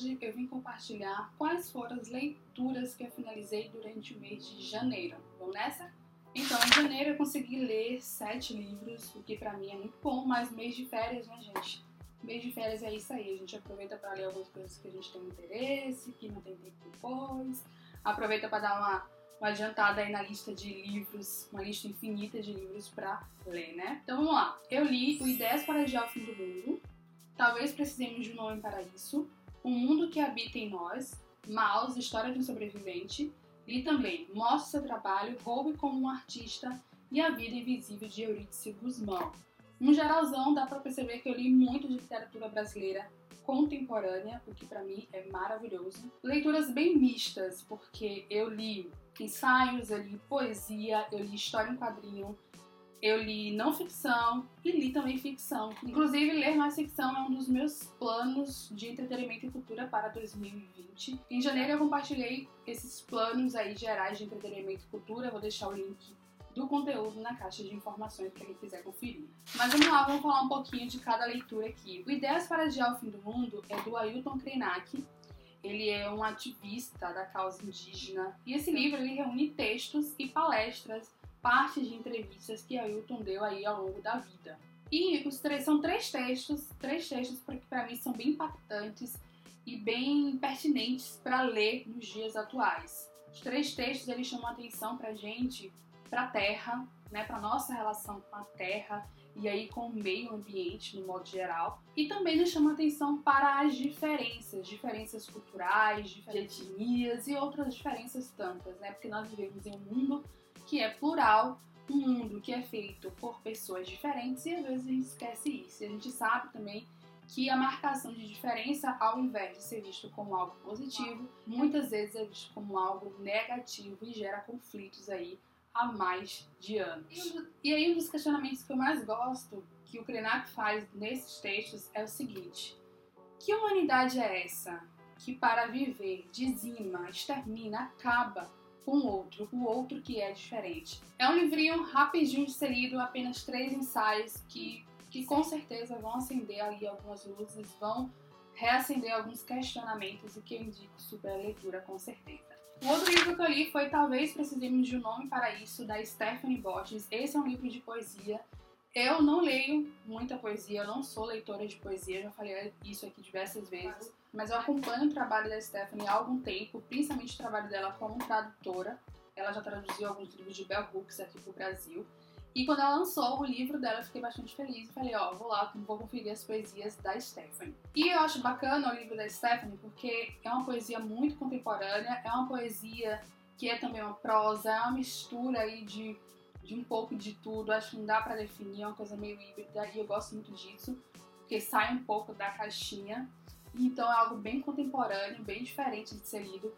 hoje eu vim compartilhar quais foram as leituras que eu finalizei durante o mês de janeiro. Vamos nessa? Então, em janeiro eu consegui ler sete livros, o que pra mim é muito bom, mas mês de férias, né, gente? Mês de férias é isso aí, a gente aproveita para ler algumas coisas que a gente tem interesse, que não tem tempo depois, aproveita para dar uma, uma adiantada aí na lista de livros, uma lista infinita de livros para ler, né? Então vamos lá, eu li o Ideias para Adiar o Fim do Mundo, Talvez Precisemos de um Nome para Isso, O Mundo que Habita em Nós, Maus, História de um Sobrevivente, li também Mostre Seu Trabalho, Roube como um Artista e A Vida Invisível de Eurídice Guzmão. No geralzão, dá para perceber que eu li muito de literatura brasileira contemporânea, o que para mim é maravilhoso. Leituras bem mistas, porque eu li ensaios, eu li poesia, eu li história em quadrinho, eu li não ficção e li também ficção. Inclusive, ler mais ficção é um dos meus planos de entretenimento e cultura para 2020. Em janeiro eu compartilhei esses planos aí gerais de entretenimento e cultura. Vou deixar o link do conteúdo na caixa de informações para quem quiser conferir. Mas vamos lá, vamos falar um pouquinho de cada leitura aqui. O Ideias para Adiar o Fim do Mundo é do Ailton Krenak. Ele é um ativista da causa indígena e esse livro ele reúne textos e palestras partes de entrevistas que Ailton deu aí ao longo da vida. E os três são três textos, três textos que para mim são bem impactantes e bem pertinentes para ler nos dias atuais. Os três textos eles chamam a atenção para gente, para a Terra, né, para nossa relação com a Terra e aí com o meio ambiente no modo geral. E também nos chama atenção para as diferenças, diferenças culturais, de etnias e outras diferenças tantas, né? Porque nós vivemos em um mundo que é plural, um mundo que é feito por pessoas diferentes e às vezes a gente esquece isso. E a gente sabe também que a marcação de diferença, ao invés de ser visto como algo positivo, muitas vezes é visto como algo negativo e gera conflitos aí há mais de anos. E aí um dos questionamentos que eu mais gosto que o Krenak faz nesses textos é o seguinte: que humanidade é essa que para viver dizima, extermina, acaba com o outro, o outro que é diferente. É um livrinho rapidinho de ser lido, apenas três ensaios que, que com certeza vão acender ali algumas luzes, vão reacender alguns questionamentos, o que eu indico super a leitura com certeza. O outro livro que eu li foi Talvez Precisemos de um Nome para Isso, da Stephanie Borges. Esse é um livro de poesia. Eu não leio muita poesia, eu não sou leitora de poesia, já falei isso aqui diversas vezes mas eu acompanho o trabalho da Stephanie há algum tempo, principalmente o trabalho dela como tradutora. Ela já traduziu alguns livros de Bell Hooks aqui pro Brasil. E quando ela lançou o livro dela, eu fiquei bastante feliz e falei, ó, vou lá, vou conferir as poesias da Stephanie. E eu acho bacana o livro da Stephanie porque é uma poesia muito contemporânea, é uma poesia que é também uma prosa, é uma mistura aí de, de um pouco de tudo. Acho que não dá para definir, é uma coisa meio híbrida e eu gosto muito disso, porque sai um pouco da caixinha. Então é algo bem contemporâneo, bem diferente de ser lido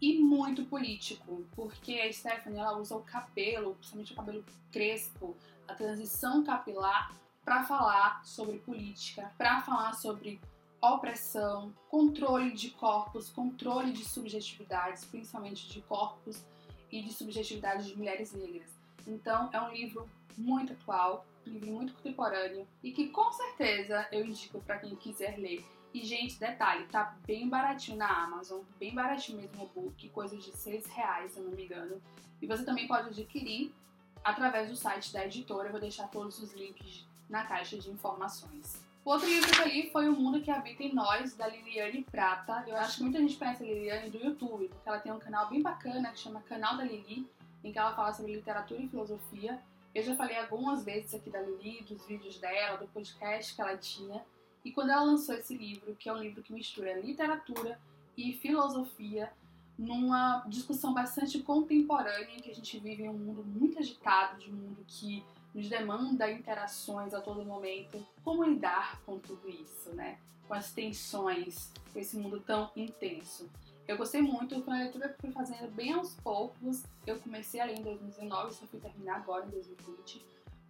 e muito político, porque a Stephanie ela usa o cabelo, principalmente o cabelo crespo, a transição capilar para falar sobre política, para falar sobre opressão, controle de corpos, controle de subjetividades, principalmente de corpos e de subjetividades de mulheres negras. Então é um livro muito atual, um livro muito contemporâneo e que com certeza eu indico para quem quiser ler e, gente, detalhe, tá bem baratinho na Amazon, bem baratinho mesmo o book, coisa de 6 reais, se eu não me engano. E você também pode adquirir através do site da editora, eu vou deixar todos os links na caixa de informações. O outro livro que eu li foi O Mundo que Habita em Nós, da Liliane Prata. Eu acho que muita gente conhece a Liliane do YouTube, porque ela tem um canal bem bacana que chama Canal da Lili, em que ela fala sobre literatura e filosofia. Eu já falei algumas vezes aqui da Lili, dos vídeos dela, do podcast que ela tinha. E quando ela lançou esse livro, que é um livro que mistura literatura e filosofia, numa discussão bastante contemporânea, em que a gente vive em um mundo muito agitado, de um mundo que nos demanda interações a todo momento. Como lidar com tudo isso, né? Com as tensões, com esse mundo tão intenso. Eu gostei muito, foi uma leitura que eu fui fazendo bem aos poucos. Eu comecei a ler em 2019, só fui terminar agora em 2020,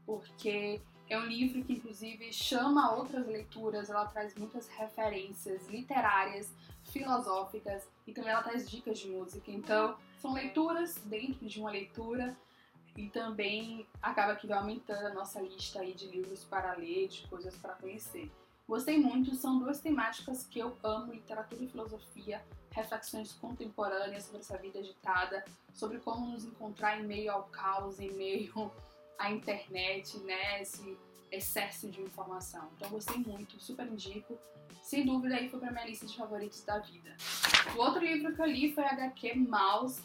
porque é um livro que, inclusive, chama outras leituras, ela traz muitas referências literárias, filosóficas e também ela traz dicas de música. Então, são leituras dentro de uma leitura e também acaba que vai aumentando a nossa lista aí de livros para ler, de coisas para conhecer. Gostei muito, são duas temáticas que eu amo: literatura e filosofia, reflexões contemporâneas sobre essa vida agitada, sobre como nos encontrar em meio ao caos, em meio à internet, né? Esse excesso de informação. Então, gostei muito, super indico. Sem dúvida, aí foi pra minha lista de favoritos da vida. O outro livro que eu li foi HQ Mouse,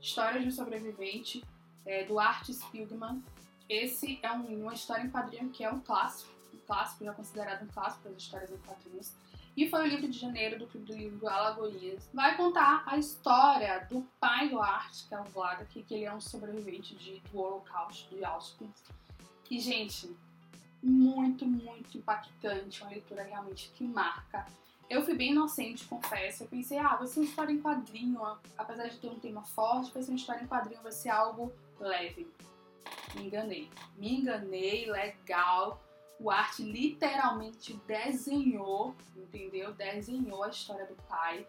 História de um Sobrevivente, é, do Art Spiegelman. Esse é um, uma história em quadrinho que é um clássico clássico, já considerado um clássico das histórias em quadrinhos. E foi o livro de janeiro do Clube do Livro Alagoinhas. Vai contar a história do pai do Art, que é o Vlad, que ele é um sobrevivente de, do Holocausto de Auschwitz. E, gente, muito, muito impactante, uma leitura realmente que marca. Eu fui bem inocente, confesso. Eu pensei, ah, vai ser uma história em quadrinho, apesar de ter um tema forte, vai ser uma história em quadrinho, vai ser algo leve. Me enganei. Me enganei, legal o Art literalmente desenhou, entendeu? Desenhou a história do pai.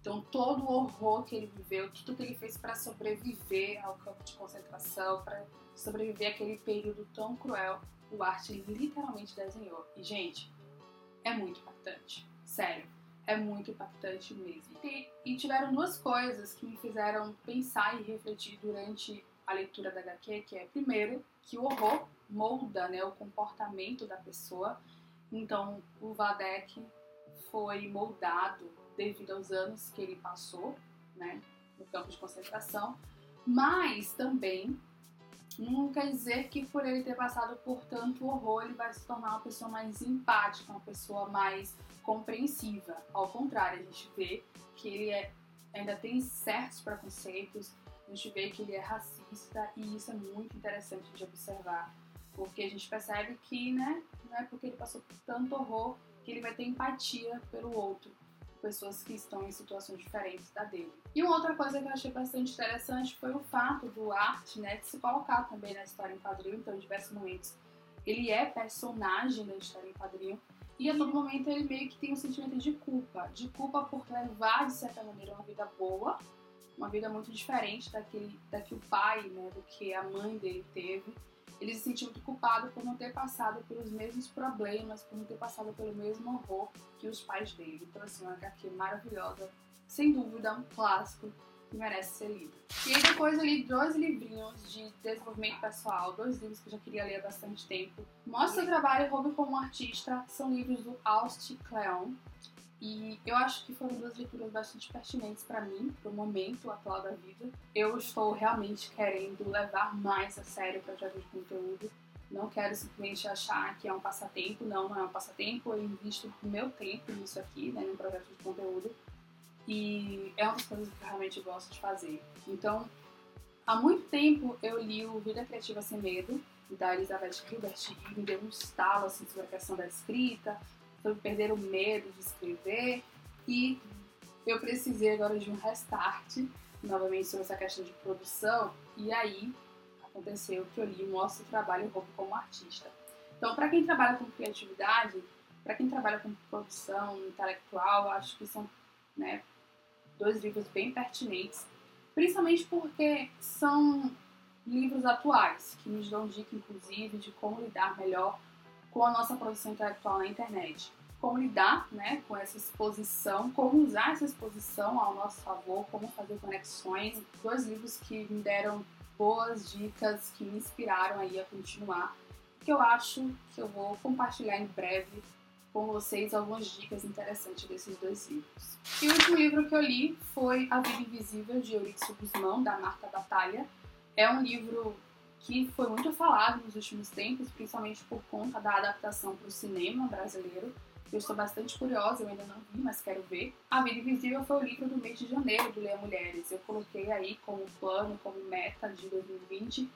Então, todo o horror que ele viveu, tudo que ele fez para sobreviver ao campo de concentração, para sobreviver àquele período tão cruel, o Art literalmente desenhou. E, gente, é muito impactante. Sério, é muito impactante mesmo. E, e tiveram duas coisas que me fizeram pensar e refletir durante a leitura da HQ, que é, primeiro, que o horror molda né, o comportamento da pessoa. Então, o Vadek foi moldado devido aos anos que ele passou né, no campo de concentração, mas também não quer dizer que por ele ter passado por tanto horror ele vai se tornar uma pessoa mais empática, uma pessoa mais compreensiva. Ao contrário, a gente vê que ele é, ainda tem certos preconceitos, a gente vê que ele é racista e isso é muito interessante de observar porque a gente percebe que, né, não é porque ele passou por tanto horror que ele vai ter empatia pelo outro, pessoas que estão em situações diferentes da dele. E uma outra coisa que eu achei bastante interessante foi o fato do arte, né, de se colocar também na história em quadrinho, então em diversos momentos ele é personagem da história em quadrinho, e a todo momento ele meio que tem um sentimento de culpa, de culpa por levar de certa maneira uma vida boa, uma vida muito diferente daquele, da que o pai, né, do que a mãe dele teve, ele se sentiu culpado por não ter passado pelos mesmos problemas, por não ter passado pelo mesmo horror que os pais dele. Então, assim, uma HQ maravilhosa, sem dúvida, um clássico que merece ser lido. E aí depois eu li dois livrinhos de desenvolvimento pessoal, dois livros que eu já queria ler há bastante tempo. Mostra o trabalho e Hobby como artista, são livros do Aust Cleon. E eu acho que foram duas leituras bastante pertinentes para mim, para o momento atual da vida. Eu estou realmente querendo levar mais a sério o projeto de conteúdo. Não quero simplesmente achar que é um passatempo, não, não é um passatempo. Eu invisto meu tempo nisso aqui, né, no projeto de conteúdo. E é uma das coisas que eu realmente gosto de fazer. Então, há muito tempo eu li o Vida Criativa Sem Medo, da Elizabeth Gilbert, e me deu um estalo assim, sobre a questão da escrita, sobre perder o medo de escrever. E eu precisei agora de um restart novamente sobre essa questão de produção. E aí aconteceu que eu li o Trabalho Roubo como Artista. Então, para quem trabalha com criatividade, para quem trabalha com produção intelectual, acho que são né, dois livros bem pertinentes, principalmente porque são livros atuais, que nos dão dica, inclusive, de como lidar melhor com a nossa produção intelectual na internet. Como lidar né, com essa exposição, como usar essa exposição ao nosso favor, como fazer conexões. Dois livros que me deram boas dicas, que me inspiraram aí a continuar, que eu acho que eu vou compartilhar em breve com vocês algumas dicas interessantes desses dois livros. E o último livro que eu li foi A Vida Invisível, de Eurídice Guzmão, da Marta Batalha. É um livro que foi muito falado nos últimos tempos, principalmente por conta da adaptação para o cinema brasileiro. Eu estou bastante curiosa, eu ainda não vi, mas quero ver. A Vida Invisível foi o livro do mês de janeiro do Leia Mulheres. Eu coloquei aí como plano, como meta de 2020,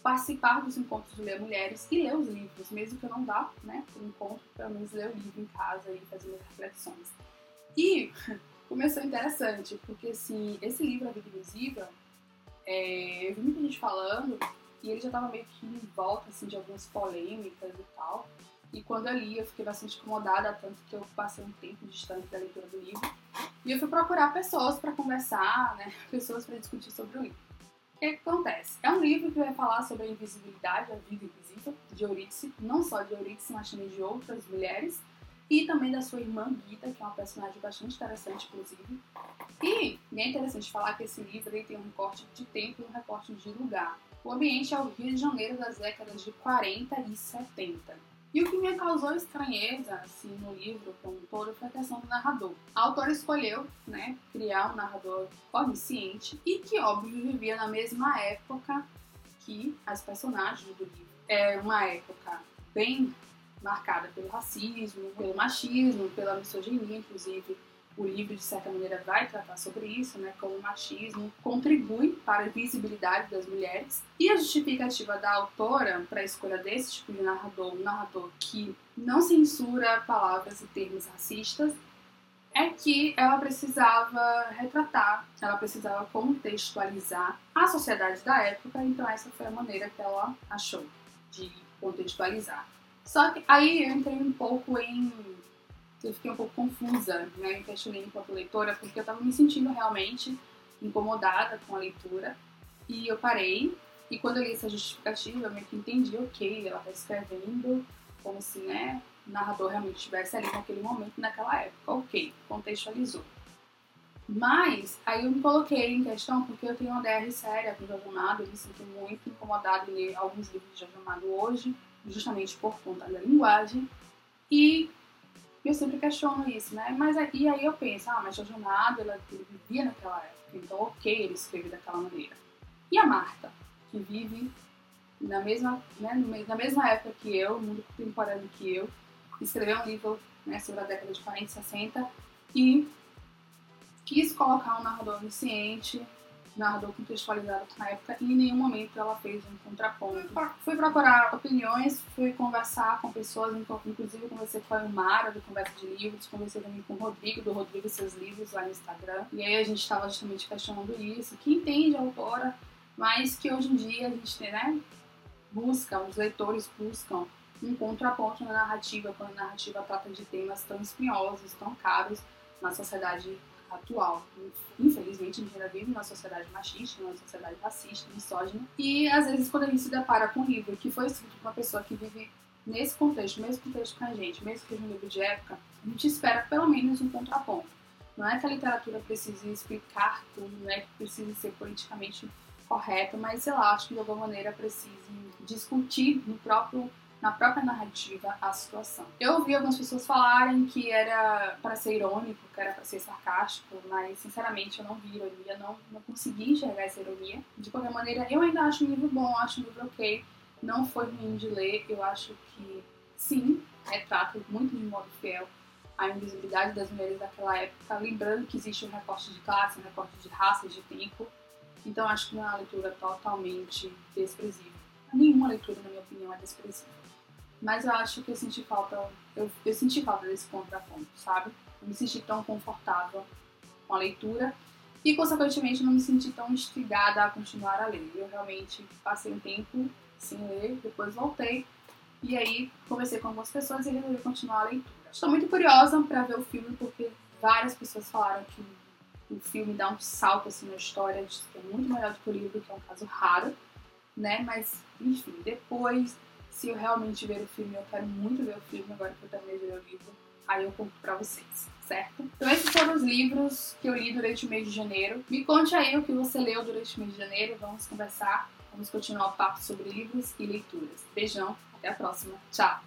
participar dos encontros do Leia Mulheres e ler os livros, mesmo que eu não vá, né, para encontro, pelo menos ler o livro em casa e fazer minhas reflexões. E começou interessante, porque assim, esse livro, A Vida Invisível, é, eu vi muita gente falando e ele já estava meio que em volta assim, de algumas polêmicas e tal. E quando eu li, eu fiquei bastante incomodada, tanto que eu passei um tempo distante da leitura do livro. E eu fui procurar pessoas para conversar, né? Pessoas para discutir sobre o livro. O que, que, acontece? É um livro que vai falar sobre a invisibilidade, a vida invisível, de Eurídice, não só de Eurídice, mas também de outras mulheres. e também da sua irmã Gita, que é uma personagem bastante interessante, inclusive. E é interessante falar que esse livro ele tem um recorte de tempo e um recorte de lugar. O ambiente é o Rio de Janeiro das décadas de 40 e 70. E o que me causou estranheza assim, no livro como um todo foi a questão do narrador. A autora escolheu né, criar um narrador onisciente e que, óbvio, vivia na mesma época que as personagens do livro. É uma época bem marcada pelo racismo, pelo machismo, pela misoginia, inclusive o livro de certa maneira vai tratar sobre isso, né, como o machismo contribui para a visibilidade das mulheres. E a justificativa da autora para a escolha desse tipo de narrador, um narrador que não censura palavras e termos racistas, é que ela precisava retratar, ela precisava contextualizar a sociedade da época, então essa foi a maneira que ela achou de contextualizar. Só que aí eu entrei um pouco em. Eu fiquei um pouco confusa, né? Me questionei enquanto leitora, porque eu tava me sentindo realmente incomodada com a leitura. E eu parei, e quando eu li essa justificativa, eu meio que entendi, ok, ela tá escrevendo como se, né, o narrador realmente estivesse ali naquele momento, naquela época. Ok, contextualizou. Mas aí eu me coloquei em questão porque eu tenho uma DR séria com o Amado, eu me sinto muito incomodada em ler alguns livros de Amado hoje, justamente por conta da linguagem. E eu sempre questiono isso, né? Mas e aí eu penso, ah, mas Jorge Amado, ela, vivia naquela época, então ok, ele escreve daquela maneira. E a Marta, que vive na mesma, né, na mesma época que eu, mundo contemporâneo que eu, escreveu um livro né, sobre a década de 40 e 60 e quis colocar um narrador onisciente narrador contextualizado na época e em nenhum momento ela fez um contraponto. Fui procurar opiniões, fui conversar com pessoas, inclusive conversei com a Mara do Conversa de Livros, conversei também com o Rodrigo, do Rodrigo e Seus Livros lá no Instagram. E aí a gente estava justamente questionando isso, que entende a autora, mas que hoje em dia a gente né, busca, os leitores buscam um contraponto na narrativa, quando a narrativa trata de temas tão espinhosos, tão caros na sociedade atual. Infelizmente, a gente ainda vive numa sociedade machista, numa sociedade racista, misógina. E às vezes, quando a gente se depara com um livro que foi escrito por uma pessoa que vive nesse contexto, mesmo contexto com a gente, mesmo que seja um livro de época, a gente espera pelo menos um contraponto. Não é que a literatura precise explicar tudo, não é que precise ser politicamente correta, mas sei lá, acho que de alguma maneira precise discutir no próprio na própria narrativa a situação. Eu ouvi algumas pessoas falarem que era para ser irônico, que era para ser sarcástico, mas sinceramente eu não vi ironia, não, não consegui enxergar essa ironia. De qualquer maneira, eu ainda acho um livro bom, acho um livro ok, não foi ruim de ler, eu acho que sim, retrata muito de modo fiel a invisibilidade das mulheres daquela época, lembrando que existe um recorte de classe, um recorte de raça, de tempo. Então acho que não é uma leitura totalmente desprezível. Nenhuma leitura, na minha opinião, é desprezível. Mas eu acho que eu senti falta, eu, eu senti falta desse contraponto, sabe? Não me senti tão confortável com a leitura e, consequentemente, não me senti tão instigada a continuar a ler. Eu realmente passei um tempo sem ler, depois voltei e aí conversei com algumas pessoas e resolvi continuar a leitura. Estou muito curiosa para ver o filme porque várias pessoas falaram que o filme dá um salto assim na história, que é muito melhor do que o livro, que é um caso raro, né? Mas, enfim, depois se eu realmente ver o filme, eu quero muito ver o filme agora que eu de ler o livro, aí eu conto pra vocês, certo? Então esses foram os livros que eu li durante o mês de janeiro. Me conte aí o que você leu durante o mês de janeiro, vamos conversar, vamos continuar o papo sobre livros e leituras. Beijão, até a próxima, tchau!